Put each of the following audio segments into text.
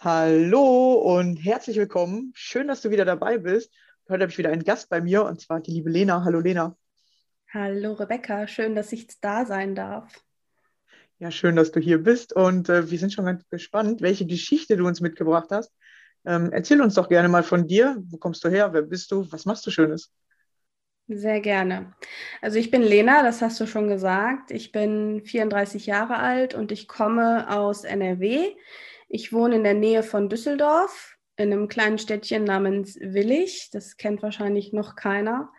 Hallo und herzlich willkommen. Schön, dass du wieder dabei bist. Heute habe ich wieder einen Gast bei mir und zwar die liebe Lena. Hallo Lena. Hallo Rebecca, schön, dass ich da sein darf. Ja, schön, dass du hier bist und äh, wir sind schon ganz gespannt, welche Geschichte du uns mitgebracht hast. Ähm, erzähl uns doch gerne mal von dir. Wo kommst du her? Wer bist du? Was machst du Schönes? Sehr gerne. Also ich bin Lena, das hast du schon gesagt. Ich bin 34 Jahre alt und ich komme aus NRW. Ich wohne in der Nähe von Düsseldorf, in einem kleinen Städtchen namens Willig. Das kennt wahrscheinlich noch keiner.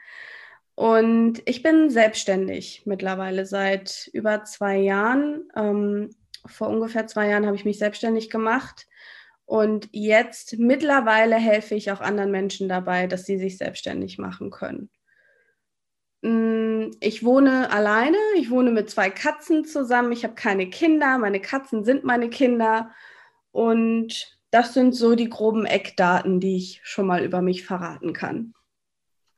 Und ich bin selbstständig mittlerweile seit über zwei Jahren. Ähm, vor ungefähr zwei Jahren habe ich mich selbstständig gemacht. Und jetzt mittlerweile helfe ich auch anderen Menschen dabei, dass sie sich selbstständig machen können. Mm, ich wohne alleine, ich wohne mit zwei Katzen zusammen, ich habe keine Kinder, meine Katzen sind meine Kinder und das sind so die groben Eckdaten, die ich schon mal über mich verraten kann.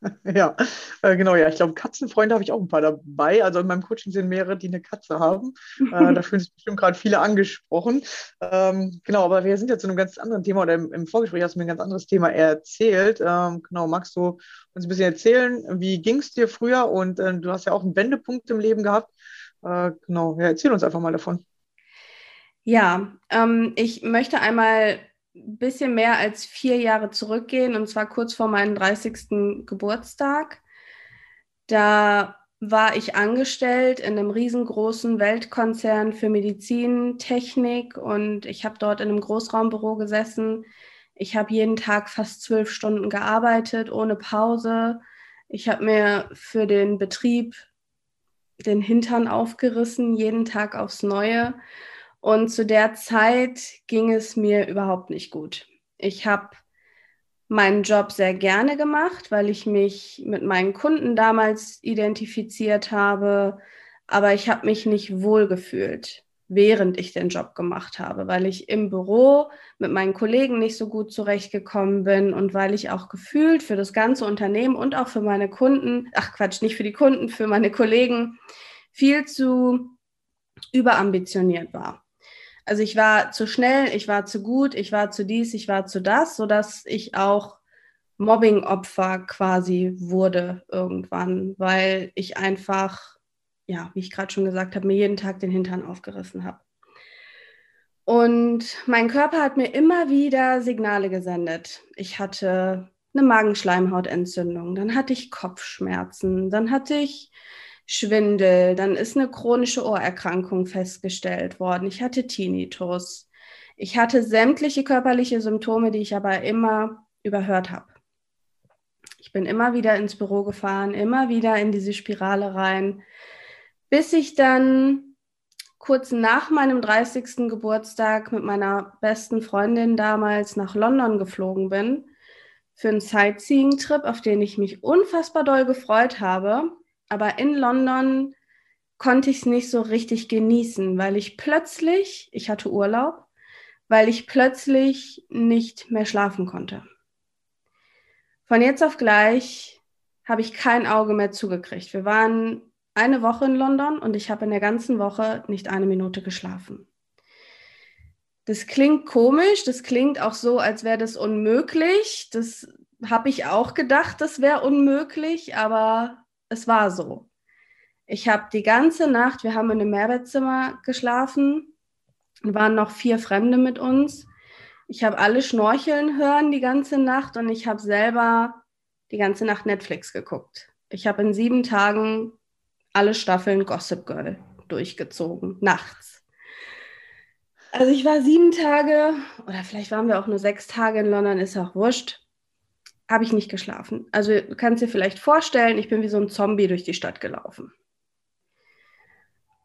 Ja, äh, genau, ja. Ich glaube, Katzenfreunde habe ich auch ein paar dabei. Also in meinem Coaching sind mehrere, die eine Katze haben. Äh, da fühlen sich bestimmt gerade viele angesprochen. Ähm, genau, aber wir sind jetzt zu einem ganz anderen Thema oder im, im, Vorgespräch hast du mir ein ganz anderes Thema erzählt. Ähm, genau, magst du uns ein bisschen erzählen, wie ging es dir früher? Und äh, du hast ja auch einen Wendepunkt im Leben gehabt. Äh, genau, ja, erzähl uns einfach mal davon. Ja, ähm, ich möchte einmal ein bisschen mehr als vier Jahre zurückgehen, und zwar kurz vor meinem 30. Geburtstag. Da war ich angestellt in einem riesengroßen Weltkonzern für Medizintechnik und ich habe dort in einem Großraumbüro gesessen. Ich habe jeden Tag fast zwölf Stunden gearbeitet, ohne Pause. Ich habe mir für den Betrieb den Hintern aufgerissen, jeden Tag aufs Neue. Und zu der Zeit ging es mir überhaupt nicht gut. Ich habe meinen Job sehr gerne gemacht, weil ich mich mit meinen Kunden damals identifiziert habe, aber ich habe mich nicht wohl gefühlt während ich den Job gemacht habe, weil ich im Büro mit meinen Kollegen nicht so gut zurechtgekommen bin und weil ich auch gefühlt für das ganze Unternehmen und auch für meine Kunden, ach Quatsch, nicht für die Kunden, für meine Kollegen viel zu überambitioniert war. Also ich war zu schnell, ich war zu gut, ich war zu dies, ich war zu das, sodass ich auch Mobbing-Opfer quasi wurde irgendwann, weil ich einfach ja, wie ich gerade schon gesagt habe, mir jeden Tag den Hintern aufgerissen habe. Und mein Körper hat mir immer wieder Signale gesendet. Ich hatte eine Magenschleimhautentzündung, dann hatte ich Kopfschmerzen, dann hatte ich Schwindel, dann ist eine chronische Ohrerkrankung festgestellt worden. Ich hatte Tinnitus. Ich hatte sämtliche körperliche Symptome, die ich aber immer überhört habe. Ich bin immer wieder ins Büro gefahren, immer wieder in diese Spirale rein bis ich dann kurz nach meinem 30. Geburtstag mit meiner besten Freundin damals nach London geflogen bin für einen Sightseeing-Trip, auf den ich mich unfassbar doll gefreut habe. Aber in London konnte ich es nicht so richtig genießen, weil ich plötzlich, ich hatte Urlaub, weil ich plötzlich nicht mehr schlafen konnte. Von jetzt auf gleich habe ich kein Auge mehr zugekriegt. Wir waren eine Woche in London und ich habe in der ganzen Woche nicht eine Minute geschlafen. Das klingt komisch, das klingt auch so, als wäre das unmöglich. Das habe ich auch gedacht, das wäre unmöglich, aber es war so. Ich habe die ganze Nacht, wir haben in einem Mehrbettzimmer geschlafen, waren noch vier Fremde mit uns. Ich habe alle schnorcheln hören die ganze Nacht und ich habe selber die ganze Nacht Netflix geguckt. Ich habe in sieben Tagen alle Staffeln Gossip Girl durchgezogen, nachts. Also ich war sieben Tage oder vielleicht waren wir auch nur sechs Tage in London, ist auch wurscht. Habe ich nicht geschlafen. Also du kannst dir vielleicht vorstellen, ich bin wie so ein Zombie durch die Stadt gelaufen.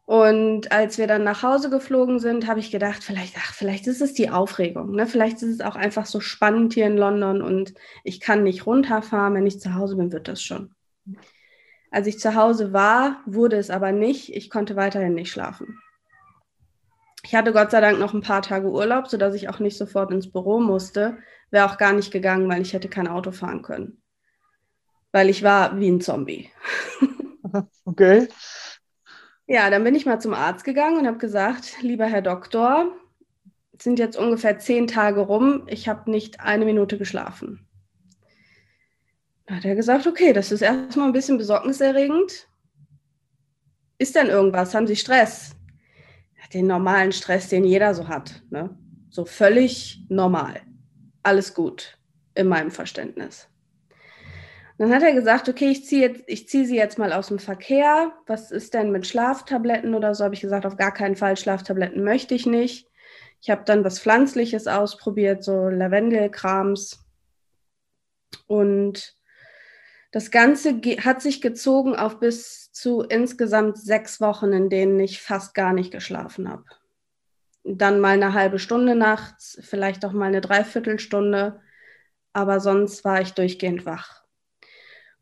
Und als wir dann nach Hause geflogen sind, habe ich gedacht, vielleicht, ach, vielleicht ist es die Aufregung. Ne? Vielleicht ist es auch einfach so spannend hier in London und ich kann nicht runterfahren. Wenn ich zu Hause bin, wird das schon. Als ich zu Hause war, wurde es aber nicht. Ich konnte weiterhin nicht schlafen. Ich hatte Gott sei Dank noch ein paar Tage Urlaub, sodass ich auch nicht sofort ins Büro musste. Wäre auch gar nicht gegangen, weil ich hätte kein Auto fahren können. Weil ich war wie ein Zombie. Okay. Ja, dann bin ich mal zum Arzt gegangen und habe gesagt, lieber Herr Doktor, es sind jetzt ungefähr zehn Tage rum, ich habe nicht eine Minute geschlafen. Da hat er gesagt, okay, das ist erstmal ein bisschen besorgniserregend. Ist denn irgendwas? Haben Sie Stress? Den normalen Stress, den jeder so hat. Ne? So völlig normal. Alles gut in meinem Verständnis. Dann hat er gesagt, okay, ich ziehe zieh sie jetzt mal aus dem Verkehr. Was ist denn mit Schlaftabletten oder so? Habe ich gesagt, auf gar keinen Fall Schlaftabletten möchte ich nicht. Ich habe dann was Pflanzliches ausprobiert, so Lavendelkrams. Und das Ganze hat sich gezogen auf bis zu insgesamt sechs Wochen, in denen ich fast gar nicht geschlafen habe. Dann mal eine halbe Stunde nachts, vielleicht auch mal eine Dreiviertelstunde, aber sonst war ich durchgehend wach.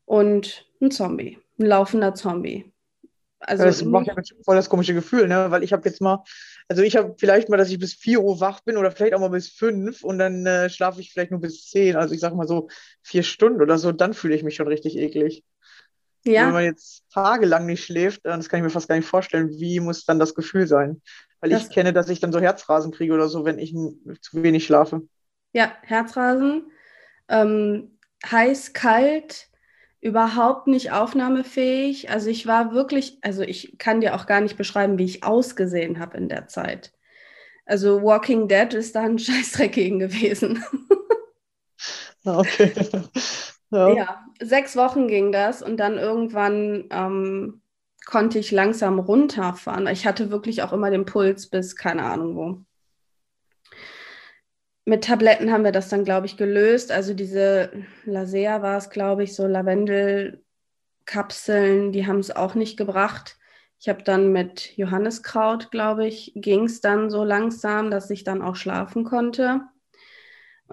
Und ein Zombie, ein laufender Zombie. Also das macht ja voll das komische Gefühl, ne? Weil ich habe jetzt mal, also ich habe vielleicht mal, dass ich bis 4 Uhr wach bin oder vielleicht auch mal bis 5 und dann äh, schlafe ich vielleicht nur bis 10. Also ich sage mal so vier Stunden oder so, dann fühle ich mich schon richtig eklig. Ja. Wenn man jetzt tagelang nicht schläft, das kann ich mir fast gar nicht vorstellen, wie muss dann das Gefühl sein? Weil das ich kenne, dass ich dann so Herzrasen kriege oder so, wenn ich zu wenig schlafe. Ja, Herzrasen, ähm, heiß, kalt, überhaupt nicht aufnahmefähig. Also ich war wirklich, also ich kann dir auch gar nicht beschreiben, wie ich ausgesehen habe in der Zeit. Also Walking Dead ist da ein Scheißdreck gegen gewesen. Ah, okay. Ja. ja. sechs Wochen ging das und dann irgendwann ähm, konnte ich langsam runterfahren. Ich hatte wirklich auch immer den Puls bis keine Ahnung wo mit Tabletten haben wir das dann, glaube ich, gelöst. Also diese Lasea war es, glaube ich, so Lavendelkapseln, die haben es auch nicht gebracht. Ich habe dann mit Johanniskraut, glaube ich, ging es dann so langsam, dass ich dann auch schlafen konnte.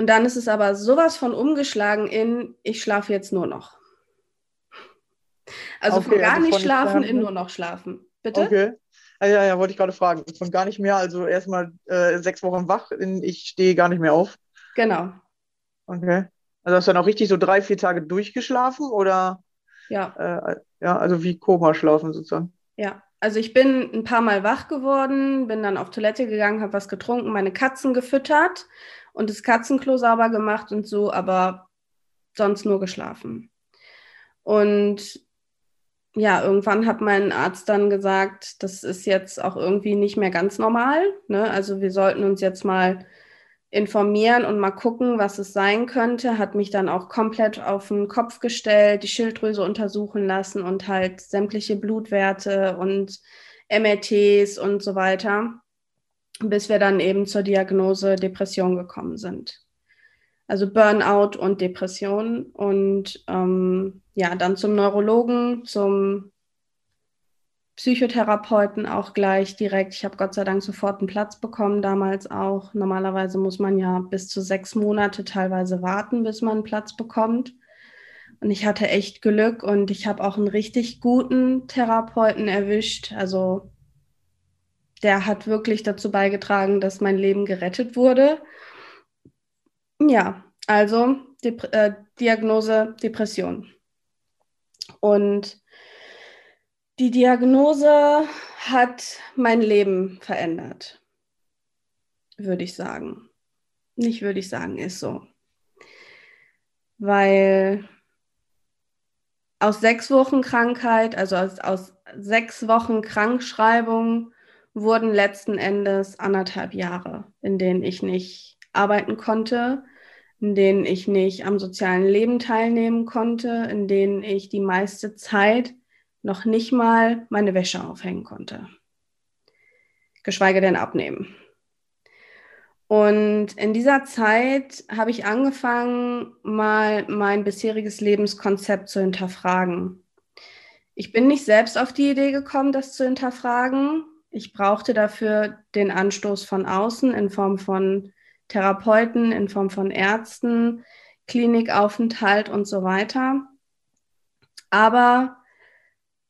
Und dann ist es aber sowas von umgeschlagen in, ich schlafe jetzt nur noch. Also okay, von gar also nicht schlafen in nur noch schlafen. Bitte? Okay. Ah, ja, ja, wollte ich gerade fragen. Von gar nicht mehr, also erstmal äh, sechs Wochen wach, in, ich stehe gar nicht mehr auf. Genau. Okay. Also hast du dann auch richtig so drei, vier Tage durchgeschlafen oder? Ja. Äh, ja, also wie Koma schlafen sozusagen. Ja, also ich bin ein paar Mal wach geworden, bin dann auf Toilette gegangen, habe was getrunken, meine Katzen gefüttert und das Katzenklo sauber gemacht und so, aber sonst nur geschlafen. Und ja, irgendwann hat mein Arzt dann gesagt, das ist jetzt auch irgendwie nicht mehr ganz normal. Ne? Also wir sollten uns jetzt mal informieren und mal gucken, was es sein könnte. Hat mich dann auch komplett auf den Kopf gestellt, die Schilddrüse untersuchen lassen und halt sämtliche Blutwerte und MRTs und so weiter, bis wir dann eben zur Diagnose Depression gekommen sind. Also Burnout und Depression und ähm, ja, dann zum Neurologen, zum Psychotherapeuten auch gleich direkt. Ich habe Gott sei Dank sofort einen Platz bekommen, damals auch. Normalerweise muss man ja bis zu sechs Monate teilweise warten, bis man einen Platz bekommt. Und ich hatte echt Glück und ich habe auch einen richtig guten Therapeuten erwischt. Also der hat wirklich dazu beigetragen, dass mein Leben gerettet wurde. Ja, also Dep äh, Diagnose Depression. Und die Diagnose hat mein Leben verändert, würde ich sagen. Nicht würde ich sagen, ist so. Weil aus sechs Wochen Krankheit, also aus, aus sechs Wochen Krankschreibung, wurden letzten Endes anderthalb Jahre, in denen ich nicht arbeiten konnte, in denen ich nicht am sozialen Leben teilnehmen konnte, in denen ich die meiste Zeit noch nicht mal meine Wäsche aufhängen konnte. Geschweige denn abnehmen. Und in dieser Zeit habe ich angefangen, mal mein bisheriges Lebenskonzept zu hinterfragen. Ich bin nicht selbst auf die Idee gekommen, das zu hinterfragen. Ich brauchte dafür den Anstoß von außen in Form von Therapeuten, in Form von Ärzten, Klinikaufenthalt und so weiter. Aber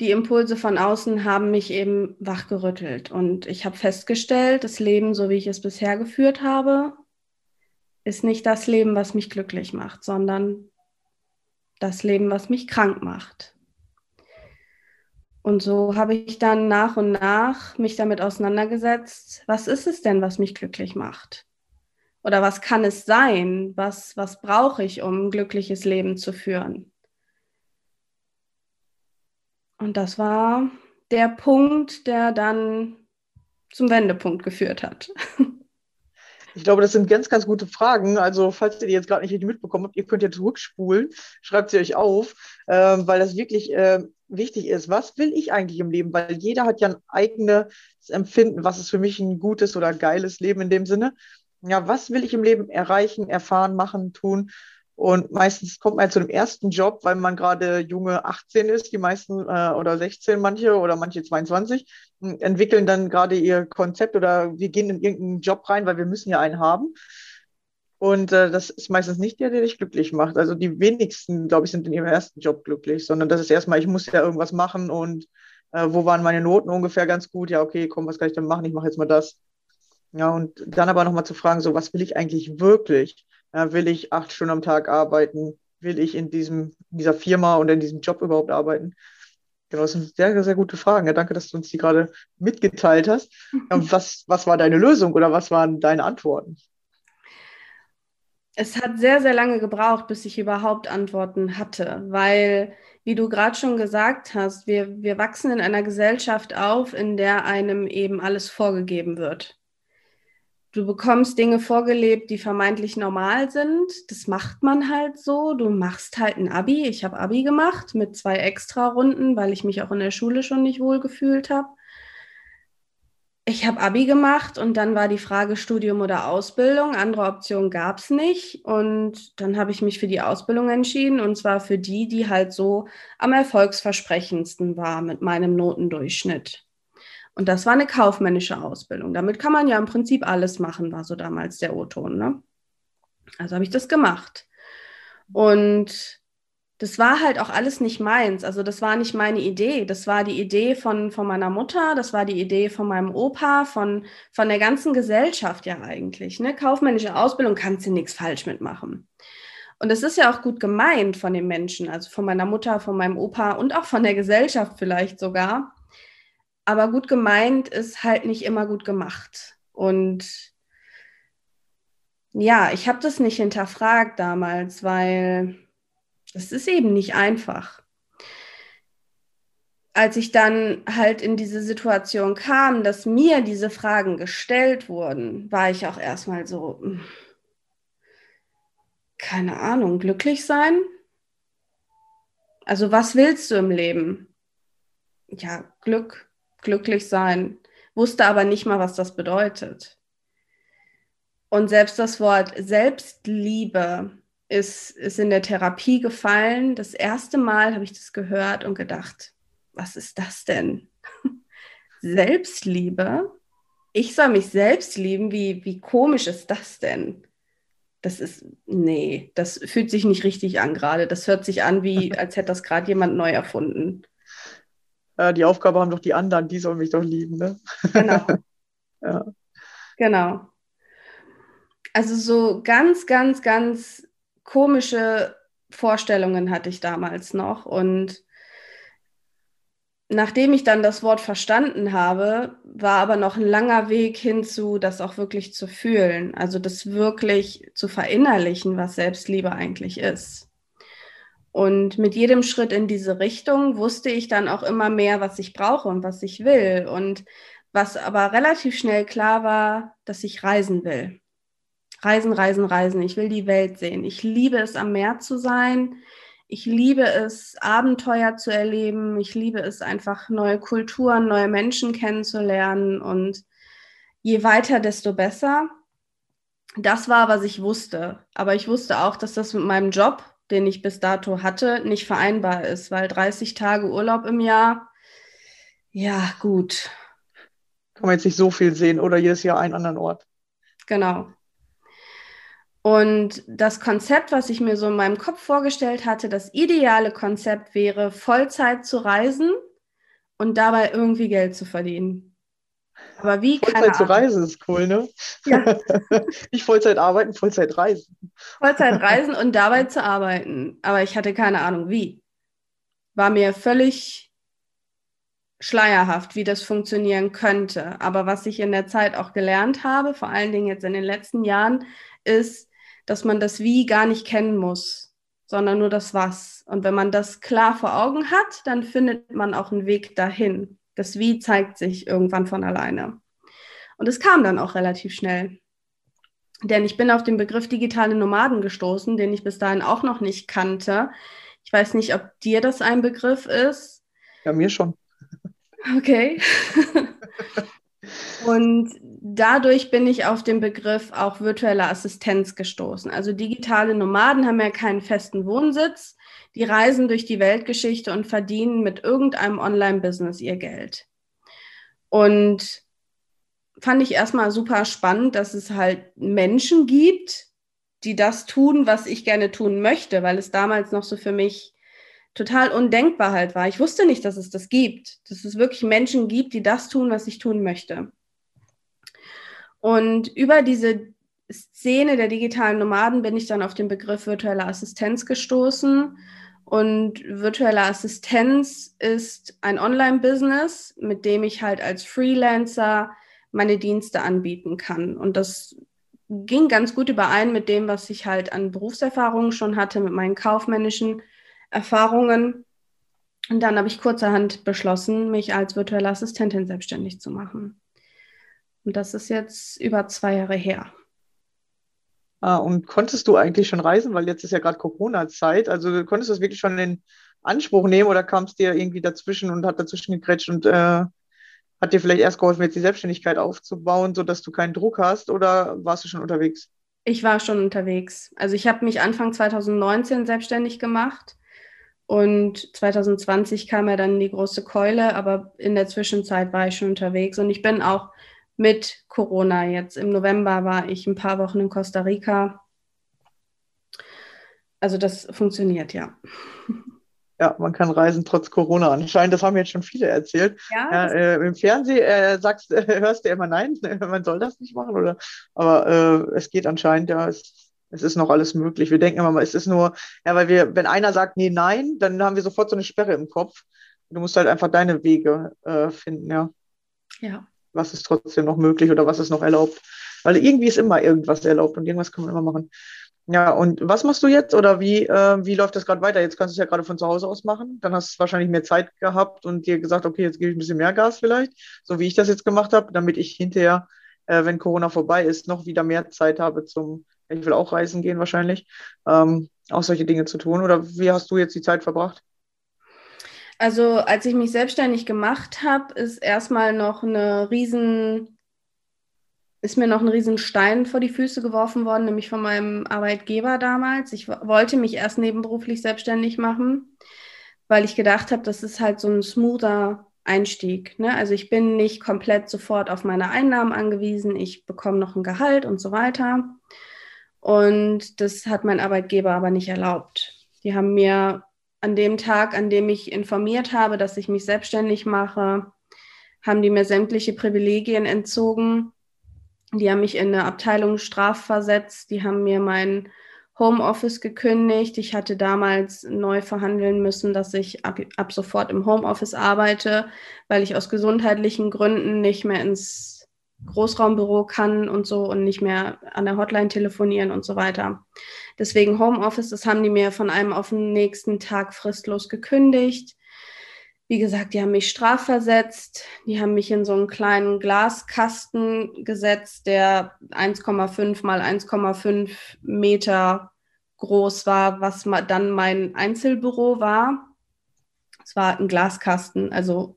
die Impulse von außen haben mich eben wachgerüttelt. Und ich habe festgestellt, das Leben, so wie ich es bisher geführt habe, ist nicht das Leben, was mich glücklich macht, sondern das Leben, was mich krank macht. Und so habe ich dann nach und nach mich damit auseinandergesetzt, was ist es denn, was mich glücklich macht? Oder was kann es sein? Was, was brauche ich, um ein glückliches Leben zu führen? Und das war der Punkt, der dann zum Wendepunkt geführt hat. Ich glaube, das sind ganz, ganz gute Fragen. Also, falls ihr die jetzt gerade nicht richtig mitbekommen habt, ihr könnt ja zurückspulen, schreibt sie euch auf, äh, weil das wirklich äh, wichtig ist. Was will ich eigentlich im Leben? Weil jeder hat ja ein eigenes Empfinden, was ist für mich ein gutes oder geiles Leben in dem Sinne. Ja, was will ich im Leben erreichen, erfahren, machen, tun? Und meistens kommt man zu dem ersten Job, weil man gerade junge 18 ist, die meisten äh, oder 16 manche oder manche 22, entwickeln dann gerade ihr Konzept oder wir gehen in irgendeinen Job rein, weil wir müssen ja einen haben. Und äh, das ist meistens nicht der, der dich glücklich macht. Also die wenigsten, glaube ich, sind in ihrem ersten Job glücklich, sondern das ist erstmal, ich muss ja irgendwas machen und äh, wo waren meine Noten ungefähr ganz gut? Ja, okay, komm, was kann ich denn machen? Ich mache jetzt mal das. Ja, und dann aber nochmal zu fragen, so, was will ich eigentlich wirklich? Ja, will ich acht Stunden am Tag arbeiten? Will ich in, diesem, dieser Firma und in diesem Job überhaupt arbeiten? Genau, das sind sehr, sehr gute Fragen. Ja, danke, dass du uns die gerade mitgeteilt hast. Was, was war deine Lösung oder was waren deine Antworten? Es hat sehr, sehr lange gebraucht, bis ich überhaupt Antworten hatte, weil, wie du gerade schon gesagt hast, wir, wir wachsen in einer Gesellschaft auf, in der einem eben alles vorgegeben wird du bekommst Dinge vorgelebt, die vermeintlich normal sind. Das macht man halt so. Du machst halt ein Abi. Ich habe Abi gemacht mit zwei Extra-Runden, weil ich mich auch in der Schule schon nicht wohl gefühlt habe. Ich habe Abi gemacht und dann war die Frage Studium oder Ausbildung. Andere Optionen gab es nicht. Und dann habe ich mich für die Ausbildung entschieden und zwar für die, die halt so am erfolgsversprechendsten war mit meinem Notendurchschnitt. Und das war eine kaufmännische Ausbildung. Damit kann man ja im Prinzip alles machen, war so damals der O-Ton. Ne? Also habe ich das gemacht. Und das war halt auch alles nicht meins. Also das war nicht meine Idee. Das war die Idee von, von meiner Mutter, das war die Idee von meinem Opa, von, von der ganzen Gesellschaft ja eigentlich. Ne? Kaufmännische Ausbildung kannst du nichts falsch mitmachen. Und es ist ja auch gut gemeint von den Menschen, also von meiner Mutter, von meinem Opa und auch von der Gesellschaft vielleicht sogar. Aber gut gemeint ist halt nicht immer gut gemacht. Und ja, ich habe das nicht hinterfragt damals, weil das ist eben nicht einfach. Als ich dann halt in diese Situation kam, dass mir diese Fragen gestellt wurden, war ich auch erstmal so, hm, keine Ahnung, glücklich sein? Also was willst du im Leben? Ja, Glück, glücklich sein, wusste aber nicht mal, was das bedeutet. Und selbst das Wort Selbstliebe ist, ist in der Therapie gefallen. Das erste Mal habe ich das gehört und gedacht, was ist das denn? Selbstliebe? Ich soll mich selbst lieben? Wie, wie komisch ist das denn? Das ist, nee, das fühlt sich nicht richtig an gerade. Das hört sich an, wie als hätte das gerade jemand neu erfunden. Ja, die Aufgabe haben doch die anderen, die sollen mich doch lieben, ne? Genau. ja. Genau. Also so ganz, ganz, ganz komische Vorstellungen hatte ich damals noch. Und nachdem ich dann das Wort verstanden habe, war aber noch ein langer Weg hinzu, das auch wirklich zu fühlen. Also das wirklich zu verinnerlichen, was Selbstliebe eigentlich ist. Und mit jedem Schritt in diese Richtung wusste ich dann auch immer mehr, was ich brauche und was ich will. Und was aber relativ schnell klar war, dass ich reisen will. Reisen, reisen, reisen. Ich will die Welt sehen. Ich liebe es, am Meer zu sein. Ich liebe es, Abenteuer zu erleben. Ich liebe es, einfach neue Kulturen, neue Menschen kennenzulernen. Und je weiter, desto besser. Das war, was ich wusste. Aber ich wusste auch, dass das mit meinem Job, den ich bis dato hatte, nicht vereinbar ist, weil 30 Tage Urlaub im Jahr, ja, gut. Kann man jetzt nicht so viel sehen oder jedes Jahr einen anderen Ort. Genau. Und das Konzept, was ich mir so in meinem Kopf vorgestellt hatte, das ideale Konzept wäre, Vollzeit zu reisen und dabei irgendwie Geld zu verdienen. Aber wie? Vollzeit zu reisen ist cool, ne? Ja. Nicht Vollzeit arbeiten, Vollzeit reisen. Vollzeit reisen und dabei zu arbeiten. Aber ich hatte keine Ahnung, wie. War mir völlig schleierhaft, wie das funktionieren könnte. Aber was ich in der Zeit auch gelernt habe, vor allen Dingen jetzt in den letzten Jahren, ist, dass man das Wie gar nicht kennen muss, sondern nur das Was. Und wenn man das klar vor Augen hat, dann findet man auch einen Weg dahin. Das Wie zeigt sich irgendwann von alleine. Und es kam dann auch relativ schnell. Denn ich bin auf den Begriff digitale Nomaden gestoßen, den ich bis dahin auch noch nicht kannte. Ich weiß nicht, ob dir das ein Begriff ist. Ja, mir schon. Okay. Und dadurch bin ich auf den Begriff auch virtuelle Assistenz gestoßen. Also digitale Nomaden haben ja keinen festen Wohnsitz. Die reisen durch die Weltgeschichte und verdienen mit irgendeinem Online-Business ihr Geld. Und fand ich erstmal super spannend, dass es halt Menschen gibt, die das tun, was ich gerne tun möchte, weil es damals noch so für mich total undenkbar halt war. Ich wusste nicht, dass es das gibt, dass es wirklich Menschen gibt, die das tun, was ich tun möchte. Und über diese Szene der digitalen Nomaden bin ich dann auf den Begriff virtuelle Assistenz gestoßen. Und virtuelle Assistenz ist ein Online-Business, mit dem ich halt als Freelancer meine Dienste anbieten kann. Und das ging ganz gut überein mit dem, was ich halt an Berufserfahrungen schon hatte, mit meinen kaufmännischen Erfahrungen. Und dann habe ich kurzerhand beschlossen, mich als virtuelle Assistentin selbstständig zu machen. Und das ist jetzt über zwei Jahre her. Ah, und konntest du eigentlich schon reisen? Weil jetzt ist ja gerade Corona-Zeit. Also konntest du das wirklich schon in Anspruch nehmen oder kam es dir irgendwie dazwischen und hat dazwischen gekretscht und äh, hat dir vielleicht erst geholfen, jetzt die Selbstständigkeit aufzubauen, sodass du keinen Druck hast oder warst du schon unterwegs? Ich war schon unterwegs. Also ich habe mich Anfang 2019 selbstständig gemacht und 2020 kam ja dann die große Keule, aber in der Zwischenzeit war ich schon unterwegs und ich bin auch mit Corona. Jetzt im November war ich ein paar Wochen in Costa Rica. also das funktioniert ja. Ja, man kann reisen trotz Corona anscheinend. Das haben jetzt schon viele erzählt. Ja, ja äh, Im Fernsehen äh, sagst, äh, hörst du immer nein, man soll das nicht machen, oder? Aber äh, es geht anscheinend, ja, es, es ist noch alles möglich. Wir denken immer, es ist nur, ja, weil wir, wenn einer sagt, nee, nein, dann haben wir sofort so eine Sperre im Kopf. Du musst halt einfach deine Wege äh, finden, ja. Ja. Was ist trotzdem noch möglich oder was ist noch erlaubt? Weil irgendwie ist immer irgendwas erlaubt und irgendwas kann man immer machen. Ja, und was machst du jetzt oder wie, äh, wie läuft das gerade weiter? Jetzt kannst du es ja gerade von zu Hause aus machen. Dann hast du wahrscheinlich mehr Zeit gehabt und dir gesagt, okay, jetzt gebe ich ein bisschen mehr Gas vielleicht, so wie ich das jetzt gemacht habe, damit ich hinterher, äh, wenn Corona vorbei ist, noch wieder mehr Zeit habe zum, ich will auch reisen gehen wahrscheinlich, ähm, auch solche Dinge zu tun. Oder wie hast du jetzt die Zeit verbracht? Also als ich mich selbstständig gemacht habe, ist erstmal noch eine riesen ist mir noch ein Riesenstein vor die Füße geworfen worden, nämlich von meinem Arbeitgeber damals. Ich wollte mich erst nebenberuflich selbstständig machen, weil ich gedacht habe, das ist halt so ein smoother Einstieg. Ne? Also ich bin nicht komplett sofort auf meine Einnahmen angewiesen, ich bekomme noch ein Gehalt und so weiter. Und das hat mein Arbeitgeber aber nicht erlaubt. Die haben mir an dem Tag, an dem ich informiert habe, dass ich mich selbstständig mache, haben die mir sämtliche Privilegien entzogen die haben mich in eine Abteilung strafversetzt. Die haben mir mein Homeoffice gekündigt. Ich hatte damals neu verhandeln müssen, dass ich ab, ab sofort im Homeoffice arbeite, weil ich aus gesundheitlichen Gründen nicht mehr ins Großraumbüro kann und so und nicht mehr an der Hotline telefonieren und so weiter. Deswegen Homeoffice, das haben die mir von einem auf den nächsten Tag fristlos gekündigt. Wie gesagt, die haben mich strafversetzt. Die haben mich in so einen kleinen Glaskasten gesetzt, der 1,5 mal 1,5 Meter groß war, was dann mein Einzelbüro war. Es war ein Glaskasten, also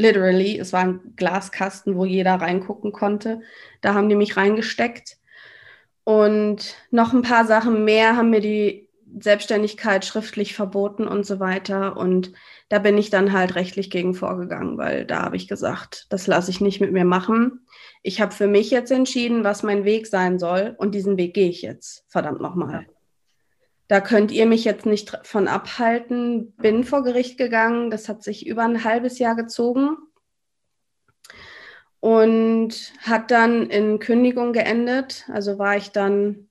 literally, es war ein Glaskasten, wo jeder reingucken konnte. Da haben die mich reingesteckt. Und noch ein paar Sachen mehr haben mir die Selbstständigkeit schriftlich verboten und so weiter. Und da bin ich dann halt rechtlich gegen vorgegangen, weil da habe ich gesagt, das lasse ich nicht mit mir machen. Ich habe für mich jetzt entschieden, was mein Weg sein soll und diesen Weg gehe ich jetzt, verdammt nochmal. Da könnt ihr mich jetzt nicht von abhalten. Bin vor Gericht gegangen, das hat sich über ein halbes Jahr gezogen und hat dann in Kündigung geendet. Also war ich dann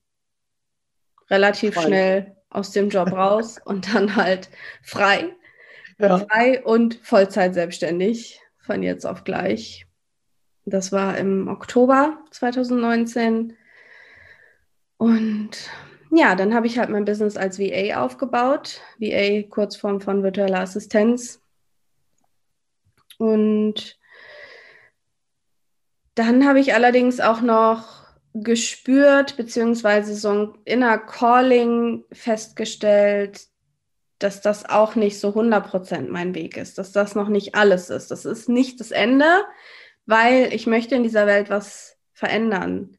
relativ frei. schnell aus dem Job raus und dann halt frei ja. frei und Vollzeit selbstständig von jetzt auf gleich. Das war im Oktober 2019. Und ja, dann habe ich halt mein Business als VA aufgebaut. VA, Kurzform von virtueller Assistenz. Und dann habe ich allerdings auch noch gespürt, beziehungsweise so ein Inner Calling festgestellt, dass das auch nicht so 100% mein Weg ist, dass das noch nicht alles ist. Das ist nicht das Ende, weil ich möchte in dieser Welt was verändern.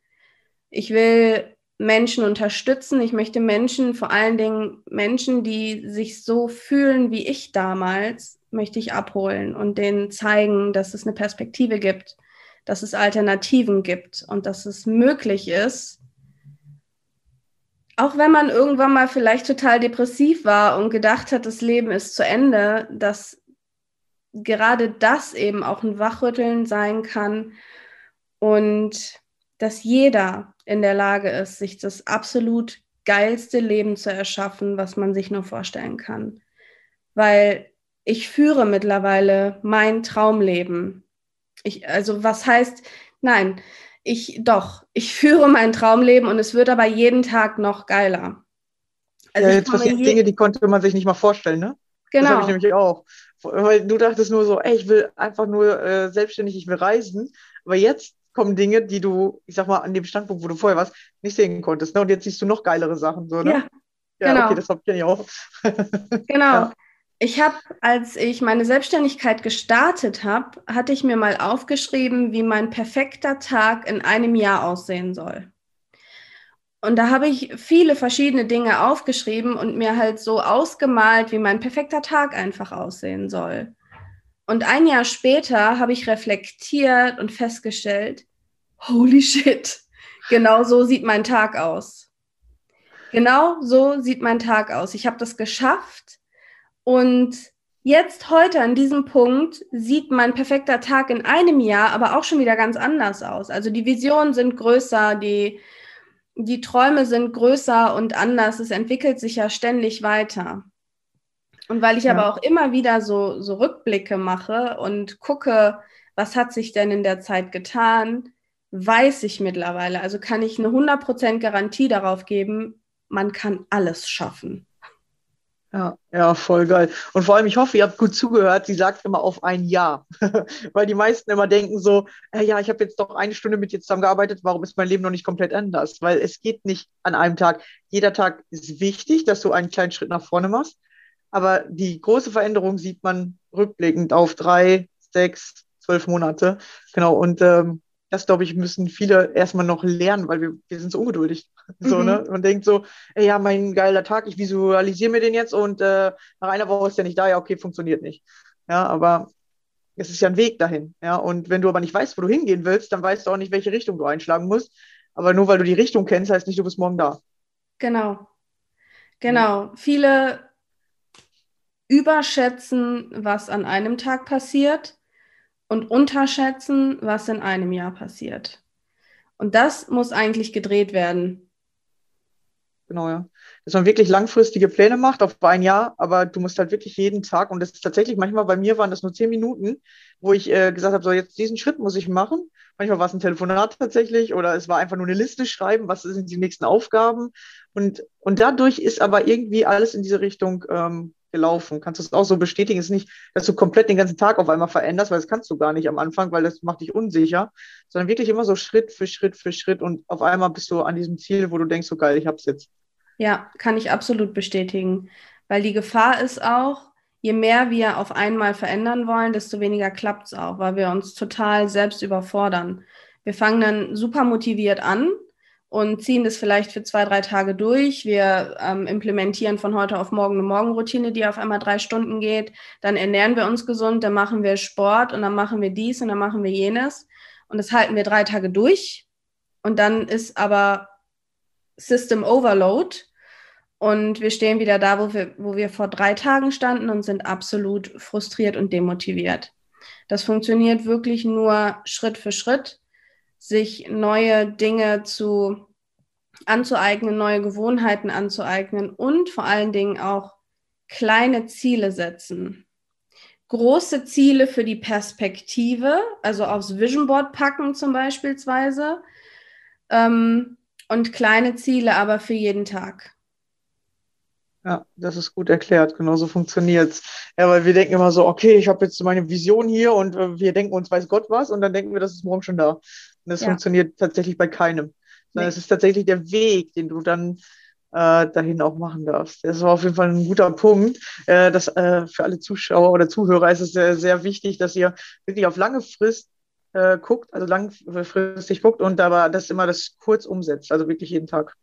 Ich will Menschen unterstützen. Ich möchte Menschen, vor allen Dingen Menschen, die sich so fühlen wie ich damals, möchte ich abholen und denen zeigen, dass es eine Perspektive gibt, dass es Alternativen gibt und dass es möglich ist, auch wenn man irgendwann mal vielleicht total depressiv war und gedacht hat, das Leben ist zu Ende, dass gerade das eben auch ein Wachrütteln sein kann und dass jeder in der Lage ist, sich das absolut geilste Leben zu erschaffen, was man sich nur vorstellen kann. Weil ich führe mittlerweile mein Traumleben. Ich, also was heißt, nein, ich doch, ich führe mein Traumleben und es wird aber jeden Tag noch geiler. Also ja, jetzt passieren Dinge, die konnte man sich nicht mal vorstellen, ne? Genau. Das habe ich nämlich auch. Weil du dachtest nur so, ey, ich will einfach nur äh, selbstständig, ich will reisen. Aber jetzt kommen Dinge, die du, ich sag mal, an dem Standpunkt, wo du vorher warst, nicht sehen konntest. Ne? Und jetzt siehst du noch geilere Sachen. So, ne? Ja, ja genau. okay, das habe ich auch. genau. Ja. Ich habe, als ich meine Selbstständigkeit gestartet habe, hatte ich mir mal aufgeschrieben, wie mein perfekter Tag in einem Jahr aussehen soll. Und da habe ich viele verschiedene Dinge aufgeschrieben und mir halt so ausgemalt, wie mein perfekter Tag einfach aussehen soll. Und ein Jahr später habe ich reflektiert und festgestellt, holy shit, genau so sieht mein Tag aus. Genau so sieht mein Tag aus. Ich habe das geschafft und jetzt heute an diesem Punkt sieht mein perfekter Tag in einem Jahr aber auch schon wieder ganz anders aus. Also die Visionen sind größer, die, die Träume sind größer und anders. Es entwickelt sich ja ständig weiter. Und weil ich ja. aber auch immer wieder so, so Rückblicke mache und gucke, was hat sich denn in der Zeit getan, weiß ich mittlerweile, also kann ich eine 100% Garantie darauf geben, man kann alles schaffen. Ja, ja, voll geil. Und vor allem, ich hoffe, ihr habt gut zugehört. Sie sagt immer auf ein Jahr. Weil die meisten immer denken so, äh, ja, ich habe jetzt doch eine Stunde mit dir zusammengearbeitet, warum ist mein Leben noch nicht komplett anders? Weil es geht nicht an einem Tag. Jeder Tag ist wichtig, dass du einen kleinen Schritt nach vorne machst. Aber die große Veränderung sieht man rückblickend auf drei, sechs, zwölf Monate. Genau. Und ähm, das, glaube ich, müssen viele erstmal noch lernen, weil wir, wir sind so ungeduldig. So, mhm. ne? Man denkt so, ey, ja, mein geiler Tag, ich visualisiere mir den jetzt und äh, nach einer Woche ist der nicht da, ja, okay, funktioniert nicht. Ja, aber es ist ja ein Weg dahin. Ja, und wenn du aber nicht weißt, wo du hingehen willst, dann weißt du auch nicht, welche Richtung du einschlagen musst. Aber nur weil du die Richtung kennst, heißt nicht, du bist morgen da. Genau. Genau. Mhm. Viele überschätzen, was an einem Tag passiert und unterschätzen, was in einem Jahr passiert. Und das muss eigentlich gedreht werden. Genau, ja. Dass man wirklich langfristige Pläne macht auf ein Jahr, aber du musst halt wirklich jeden Tag, und das ist tatsächlich, manchmal bei mir waren das nur zehn Minuten, wo ich äh, gesagt habe, so jetzt diesen Schritt muss ich machen. Manchmal war es ein Telefonat tatsächlich oder es war einfach nur eine Liste schreiben, was sind die nächsten Aufgaben. Und, und dadurch ist aber irgendwie alles in diese Richtung ähm, gelaufen. Kannst du es auch so bestätigen? Es ist nicht, dass du komplett den ganzen Tag auf einmal veränderst, weil das kannst du gar nicht am Anfang, weil das macht dich unsicher, sondern wirklich immer so Schritt für Schritt für Schritt und auf einmal bist du an diesem Ziel, wo du denkst, so geil, ich hab's jetzt. Ja, kann ich absolut bestätigen, weil die Gefahr ist auch, je mehr wir auf einmal verändern wollen, desto weniger klappt es auch, weil wir uns total selbst überfordern. Wir fangen dann super motiviert an, und ziehen das vielleicht für zwei, drei Tage durch. Wir ähm, implementieren von heute auf morgen eine Morgenroutine, die auf einmal drei Stunden geht. Dann ernähren wir uns gesund, dann machen wir Sport und dann machen wir dies und dann machen wir jenes. Und das halten wir drei Tage durch. Und dann ist aber System Overload. Und wir stehen wieder da, wo wir, wo wir vor drei Tagen standen und sind absolut frustriert und demotiviert. Das funktioniert wirklich nur Schritt für Schritt sich neue Dinge zu anzueignen, neue Gewohnheiten anzueignen und vor allen Dingen auch kleine Ziele setzen. Große Ziele für die Perspektive, also aufs Vision Board packen zum Beispiel, ähm, und kleine Ziele aber für jeden Tag. Ja, das ist gut erklärt. Genau so funktioniert es. Ja, weil wir denken immer so, okay, ich habe jetzt meine Vision hier und äh, wir denken uns, weiß Gott was, und dann denken wir, das ist morgen schon da. Und das ja. funktioniert tatsächlich bei keinem. Sondern es ist tatsächlich der Weg, den du dann äh, dahin auch machen darfst. Das war auf jeden Fall ein guter Punkt. Äh, das, äh, für alle Zuschauer oder Zuhörer ist es sehr, sehr wichtig, dass ihr wirklich auf lange Frist äh, guckt, also langfristig guckt und aber das immer das kurz umsetzt, also wirklich jeden Tag.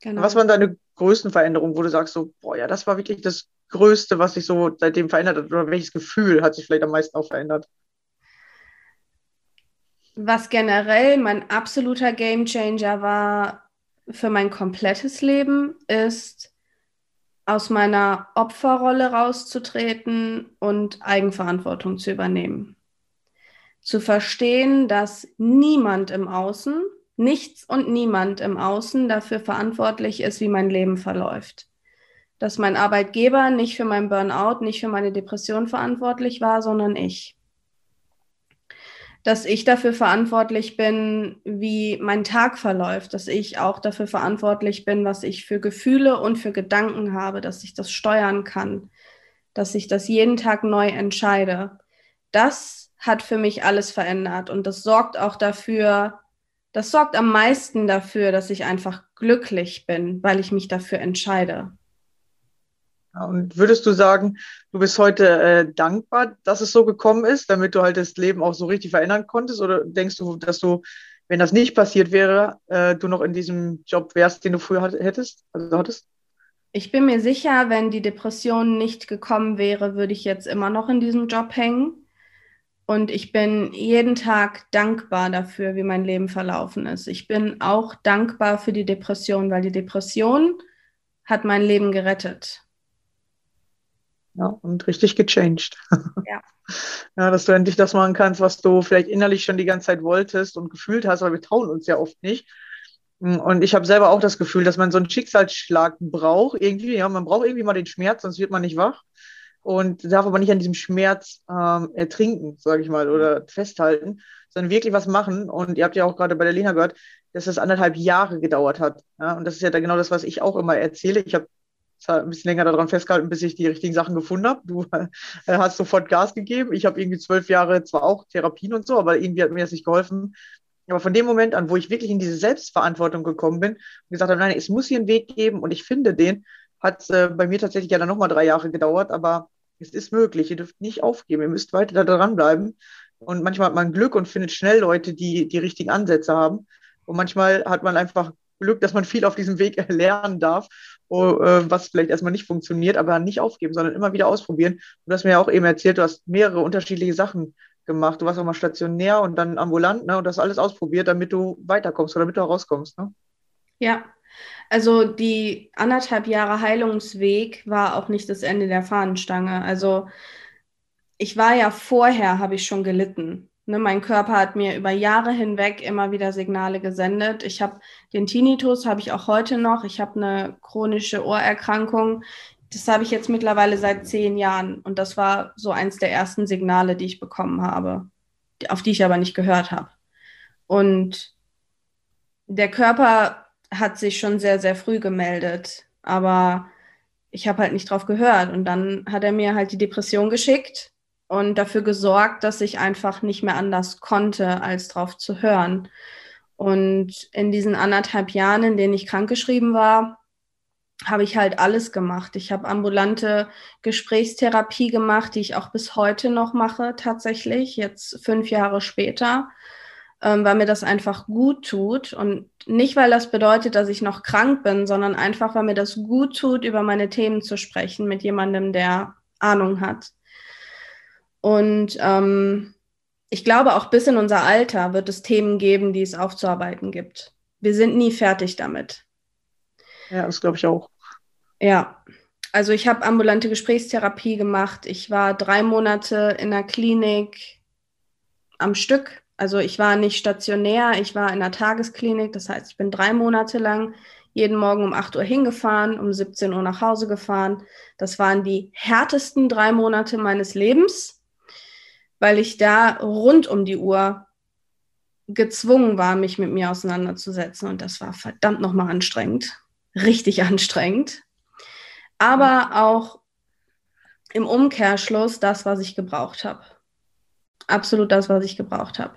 Genau. Was waren deine größten Veränderungen, wo du sagst, so, boah, ja, das war wirklich das Größte, was sich so seitdem verändert hat? Oder welches Gefühl hat sich vielleicht am meisten auch verändert? Was generell mein absoluter Gamechanger war für mein komplettes Leben, ist aus meiner Opferrolle rauszutreten und Eigenverantwortung zu übernehmen. Zu verstehen, dass niemand im Außen nichts und niemand im Außen dafür verantwortlich ist, wie mein Leben verläuft. Dass mein Arbeitgeber nicht für mein Burnout, nicht für meine Depression verantwortlich war, sondern ich. Dass ich dafür verantwortlich bin, wie mein Tag verläuft, dass ich auch dafür verantwortlich bin, was ich für Gefühle und für Gedanken habe, dass ich das steuern kann, dass ich das jeden Tag neu entscheide. Das hat für mich alles verändert und das sorgt auch dafür, das sorgt am meisten dafür, dass ich einfach glücklich bin, weil ich mich dafür entscheide. Und würdest du sagen, du bist heute äh, dankbar, dass es so gekommen ist, damit du halt das Leben auch so richtig verändern konntest? Oder denkst du, dass du, wenn das nicht passiert wäre, äh, du noch in diesem Job wärst, den du früher hättest, also hattest? Ich bin mir sicher, wenn die Depression nicht gekommen wäre, würde ich jetzt immer noch in diesem Job hängen. Und ich bin jeden Tag dankbar dafür, wie mein Leben verlaufen ist. Ich bin auch dankbar für die Depression, weil die Depression hat mein Leben gerettet. Ja, und richtig gechanged. Ja. ja, dass du endlich das machen kannst, was du vielleicht innerlich schon die ganze Zeit wolltest und gefühlt hast, aber wir trauen uns ja oft nicht. Und ich habe selber auch das Gefühl, dass man so einen Schicksalsschlag braucht, irgendwie, ja, man braucht irgendwie mal den Schmerz, sonst wird man nicht wach und darf aber nicht an diesem Schmerz ähm, ertrinken, sage ich mal, oder festhalten, sondern wirklich was machen. Und ihr habt ja auch gerade bei der Lena gehört, dass das anderthalb Jahre gedauert hat. Ja? Und das ist ja genau das, was ich auch immer erzähle. Ich habe ein bisschen länger daran festgehalten, bis ich die richtigen Sachen gefunden habe. Du äh, hast sofort Gas gegeben. Ich habe irgendwie zwölf Jahre zwar auch Therapien und so, aber irgendwie hat mir das nicht geholfen. Aber von dem Moment an, wo ich wirklich in diese Selbstverantwortung gekommen bin und gesagt habe, nein, es muss hier einen Weg geben und ich finde den, hat äh, bei mir tatsächlich ja dann nochmal drei Jahre gedauert, aber es ist möglich. Ihr dürft nicht aufgeben, ihr müsst weiter da dranbleiben. Und manchmal hat man Glück und findet schnell Leute, die die richtigen Ansätze haben. Und manchmal hat man einfach Glück, dass man viel auf diesem Weg lernen darf, was vielleicht erstmal nicht funktioniert, aber nicht aufgeben, sondern immer wieder ausprobieren. Du hast mir ja auch eben erzählt, du hast mehrere unterschiedliche Sachen gemacht. Du warst auch mal stationär und dann ambulant ne, und das alles ausprobiert, damit du weiterkommst oder damit du herauskommst. Ne? Ja, also die anderthalb Jahre Heilungsweg war auch nicht das Ende der Fahnenstange. Also ich war ja vorher, habe ich schon gelitten. Ne, mein Körper hat mir über Jahre hinweg immer wieder Signale gesendet. Ich habe den Tinnitus, habe ich auch heute noch. Ich habe eine chronische Ohrerkrankung. Das habe ich jetzt mittlerweile seit zehn Jahren. Und das war so eins der ersten Signale, die ich bekommen habe, auf die ich aber nicht gehört habe. Und der Körper hat sich schon sehr, sehr früh gemeldet. Aber ich habe halt nicht drauf gehört. Und dann hat er mir halt die Depression geschickt und dafür gesorgt, dass ich einfach nicht mehr anders konnte, als drauf zu hören. Und in diesen anderthalb Jahren, in denen ich krankgeschrieben war, habe ich halt alles gemacht. Ich habe ambulante Gesprächstherapie gemacht, die ich auch bis heute noch mache, tatsächlich, jetzt fünf Jahre später ähm, weil mir das einfach gut tut. Und nicht, weil das bedeutet, dass ich noch krank bin, sondern einfach, weil mir das gut tut, über meine Themen zu sprechen mit jemandem, der Ahnung hat. Und ähm, ich glaube, auch bis in unser Alter wird es Themen geben, die es aufzuarbeiten gibt. Wir sind nie fertig damit. Ja, das glaube ich auch. Ja, also ich habe ambulante Gesprächstherapie gemacht. Ich war drei Monate in der Klinik am Stück also ich war nicht stationär, ich war in der Tagesklinik. Das heißt, ich bin drei Monate lang jeden Morgen um 8 Uhr hingefahren, um 17 Uhr nach Hause gefahren. Das waren die härtesten drei Monate meines Lebens, weil ich da rund um die Uhr gezwungen war, mich mit mir auseinanderzusetzen. Und das war verdammt nochmal anstrengend, richtig anstrengend. Aber auch im Umkehrschluss das, was ich gebraucht habe. Absolut das, was ich gebraucht habe.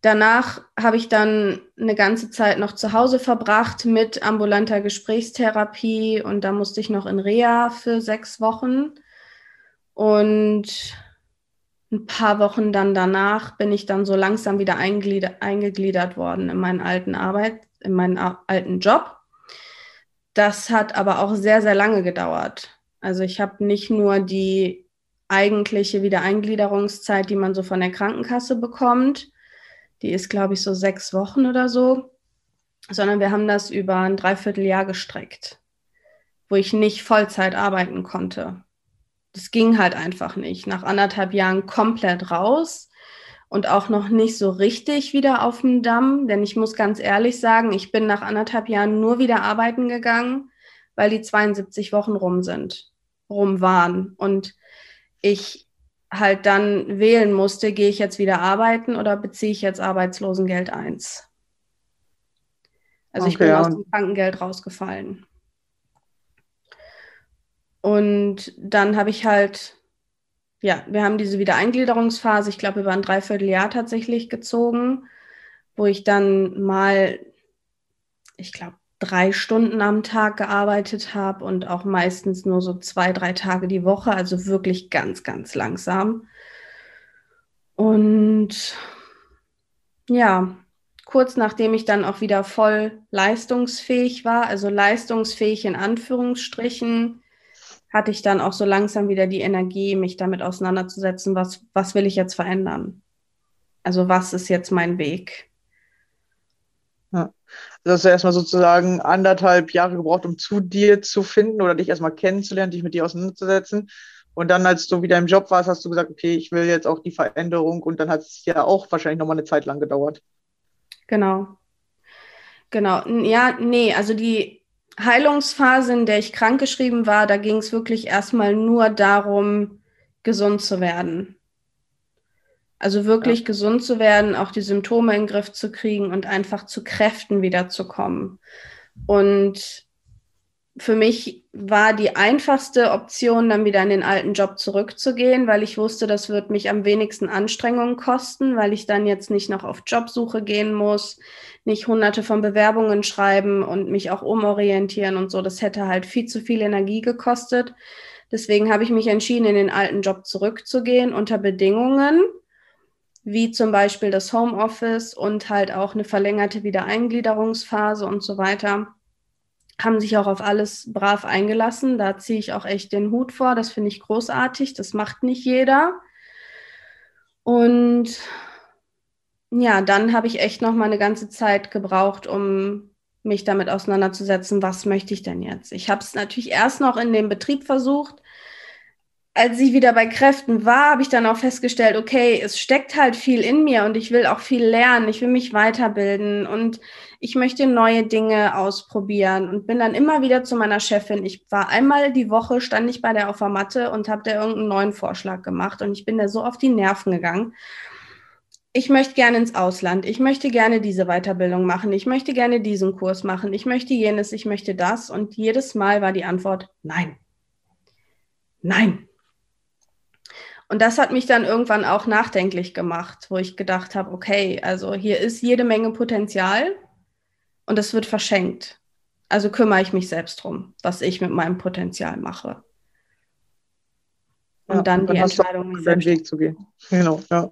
Danach habe ich dann eine ganze Zeit noch zu Hause verbracht mit ambulanter Gesprächstherapie und da musste ich noch in Reha für sechs Wochen. Und ein paar Wochen dann danach bin ich dann so langsam wieder eingegliedert worden in meinen alten Arbeit, in meinen alten Job. Das hat aber auch sehr, sehr lange gedauert. Also ich habe nicht nur die eigentliche Wiedereingliederungszeit, die man so von der Krankenkasse bekommt, die ist, glaube ich, so sechs Wochen oder so, sondern wir haben das über ein Dreivierteljahr gestreckt, wo ich nicht Vollzeit arbeiten konnte. Das ging halt einfach nicht. Nach anderthalb Jahren komplett raus und auch noch nicht so richtig wieder auf dem Damm, denn ich muss ganz ehrlich sagen, ich bin nach anderthalb Jahren nur wieder arbeiten gegangen, weil die 72 Wochen rum sind, rum waren. Und ich halt dann wählen musste, gehe ich jetzt wieder arbeiten oder beziehe ich jetzt Arbeitslosengeld 1? Also okay, ich bin ja. aus dem Krankengeld rausgefallen. Und dann habe ich halt, ja, wir haben diese Wiedereingliederungsphase, ich glaube, über ein Dreivierteljahr tatsächlich gezogen, wo ich dann mal, ich glaube, drei Stunden am Tag gearbeitet habe und auch meistens nur so zwei, drei Tage die Woche, also wirklich ganz, ganz langsam. Und ja, kurz nachdem ich dann auch wieder voll leistungsfähig war, also leistungsfähig in Anführungsstrichen, hatte ich dann auch so langsam wieder die Energie, mich damit auseinanderzusetzen, was, was will ich jetzt verändern? Also was ist jetzt mein Weg? Ja. Also hast du erstmal sozusagen anderthalb Jahre gebraucht, um zu dir zu finden oder dich erstmal kennenzulernen, dich mit dir auseinanderzusetzen. Und dann, als du wieder im Job warst, hast du gesagt, okay, ich will jetzt auch die Veränderung. Und dann hat es ja auch wahrscheinlich nochmal eine Zeit lang gedauert. Genau. Genau. Ja, nee, also die Heilungsphase, in der ich krankgeschrieben war, da ging es wirklich erstmal nur darum, gesund zu werden. Also wirklich ja. gesund zu werden, auch die Symptome in den Griff zu kriegen und einfach zu Kräften wiederzukommen. Und für mich war die einfachste Option, dann wieder in den alten Job zurückzugehen, weil ich wusste, das wird mich am wenigsten Anstrengungen kosten, weil ich dann jetzt nicht noch auf Jobsuche gehen muss, nicht hunderte von Bewerbungen schreiben und mich auch umorientieren und so. Das hätte halt viel zu viel Energie gekostet. Deswegen habe ich mich entschieden, in den alten Job zurückzugehen unter Bedingungen, wie zum Beispiel das Homeoffice und halt auch eine verlängerte Wiedereingliederungsphase und so weiter, haben sich auch auf alles brav eingelassen. Da ziehe ich auch echt den Hut vor. Das finde ich großartig. Das macht nicht jeder. Und ja, dann habe ich echt noch mal eine ganze Zeit gebraucht, um mich damit auseinanderzusetzen, was möchte ich denn jetzt? Ich habe es natürlich erst noch in dem Betrieb versucht, als ich wieder bei Kräften war, habe ich dann auch festgestellt, okay, es steckt halt viel in mir und ich will auch viel lernen, ich will mich weiterbilden und ich möchte neue Dinge ausprobieren und bin dann immer wieder zu meiner Chefin. Ich war einmal die Woche, stand ich bei der auf der Matte und habe da irgendeinen neuen Vorschlag gemacht und ich bin da so auf die Nerven gegangen. Ich möchte gerne ins Ausland, ich möchte gerne diese Weiterbildung machen, ich möchte gerne diesen Kurs machen, ich möchte jenes, ich möchte das. Und jedes Mal war die Antwort nein. Nein, und das hat mich dann irgendwann auch nachdenklich gemacht, wo ich gedacht habe, okay, also hier ist jede Menge Potenzial und es wird verschenkt. Also kümmere ich mich selbst drum, was ich mit meinem Potenzial mache. Und ja, dann, dann die Entscheidung, seinen Weg zu gehen. Genau, ja.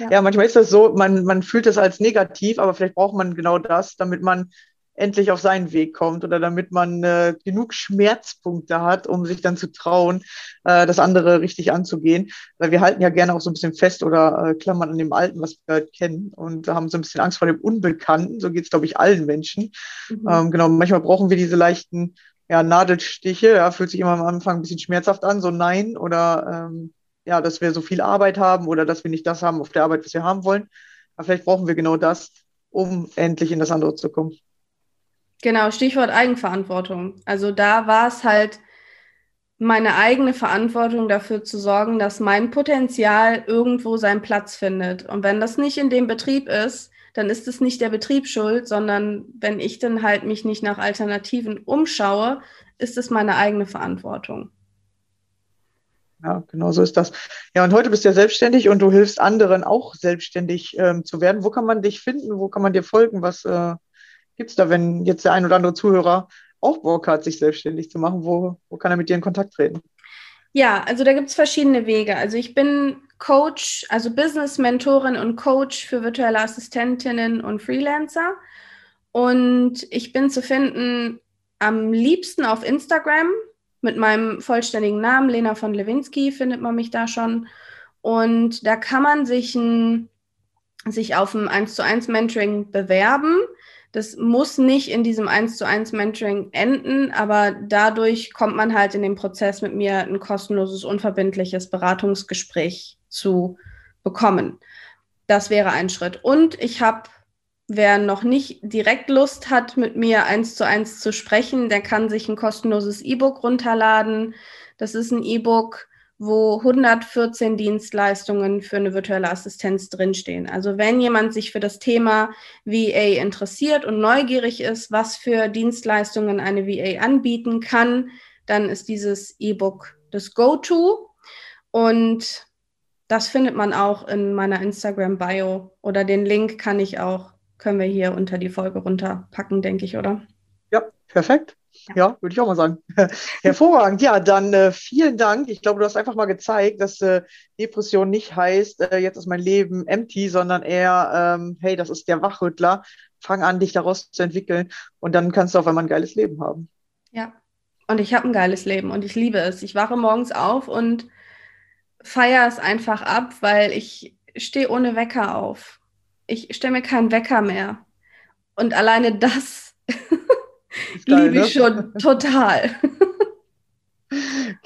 ja. ja. manchmal ist das so, man, man fühlt es als negativ, aber vielleicht braucht man genau das, damit man endlich auf seinen Weg kommt oder damit man äh, genug Schmerzpunkte hat, um sich dann zu trauen, äh, das andere richtig anzugehen. Weil wir halten ja gerne auch so ein bisschen fest oder äh, klammern an dem Alten, was wir halt kennen und haben so ein bisschen Angst vor dem Unbekannten. So geht es, glaube ich, allen Menschen. Mhm. Ähm, genau, manchmal brauchen wir diese leichten ja, Nadelstiche, ja, fühlt sich immer am Anfang ein bisschen schmerzhaft an, so nein oder ähm, ja, dass wir so viel Arbeit haben oder dass wir nicht das haben auf der Arbeit, was wir haben wollen. Aber vielleicht brauchen wir genau das, um endlich in das andere zu kommen. Genau, Stichwort Eigenverantwortung. Also da war es halt meine eigene Verantwortung dafür zu sorgen, dass mein Potenzial irgendwo seinen Platz findet. Und wenn das nicht in dem Betrieb ist, dann ist es nicht der Betrieb schuld, sondern wenn ich dann halt mich nicht nach Alternativen umschaue, ist es meine eigene Verantwortung. Ja, genau so ist das. Ja, und heute bist du ja selbstständig und du hilfst anderen auch selbstständig ähm, zu werden. Wo kann man dich finden? Wo kann man dir folgen? Was, äh, gibt es da, wenn jetzt der ein oder andere Zuhörer auch Bock hat, sich selbstständig zu machen? Wo, wo kann er mit dir in Kontakt treten? Ja, also da gibt es verschiedene Wege. Also ich bin Coach, also Business-Mentorin und Coach für virtuelle Assistentinnen und Freelancer. Und ich bin zu finden am liebsten auf Instagram mit meinem vollständigen Namen, Lena von Lewinsky, findet man mich da schon. Und da kann man sich, ein, sich auf ein 1 zu 1 Mentoring bewerben. Das muss nicht in diesem 1 zu 1 Mentoring enden, aber dadurch kommt man halt in den Prozess mit mir ein kostenloses, unverbindliches Beratungsgespräch zu bekommen. Das wäre ein Schritt. Und ich habe, wer noch nicht direkt Lust hat, mit mir eins zu eins zu sprechen, der kann sich ein kostenloses E-Book runterladen. Das ist ein E-Book, wo 114 Dienstleistungen für eine virtuelle Assistenz drinstehen. Also wenn jemand sich für das Thema VA interessiert und neugierig ist, was für Dienstleistungen eine VA anbieten kann, dann ist dieses E-Book das Go-To. Und das findet man auch in meiner Instagram-Bio oder den Link kann ich auch, können wir hier unter die Folge runterpacken, denke ich, oder? Ja, perfekt. Ja, würde ich auch mal sagen. Hervorragend. Ja, dann äh, vielen Dank. Ich glaube, du hast einfach mal gezeigt, dass äh, Depression nicht heißt, äh, jetzt ist mein Leben empty, sondern eher, ähm, hey, das ist der Wachrüttler. Fang an, dich daraus zu entwickeln und dann kannst du auf einmal ein geiles Leben haben. Ja, Und ich habe ein geiles Leben und ich liebe es. Ich wache morgens auf und feiere es einfach ab, weil ich stehe ohne Wecker auf. Ich stelle mir keinen Wecker mehr. Und alleine das liebe ich ne? schon total.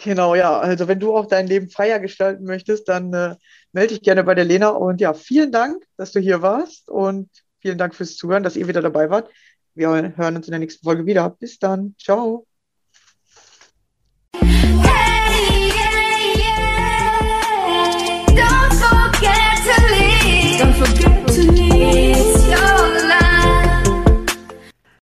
Genau, ja. Also wenn du auch dein Leben freier gestalten möchtest, dann äh, melde dich gerne bei der Lena. Und ja, vielen Dank, dass du hier warst und vielen Dank fürs Zuhören, dass ihr wieder dabei wart. Wir hören uns in der nächsten Folge wieder. Bis dann. Ciao.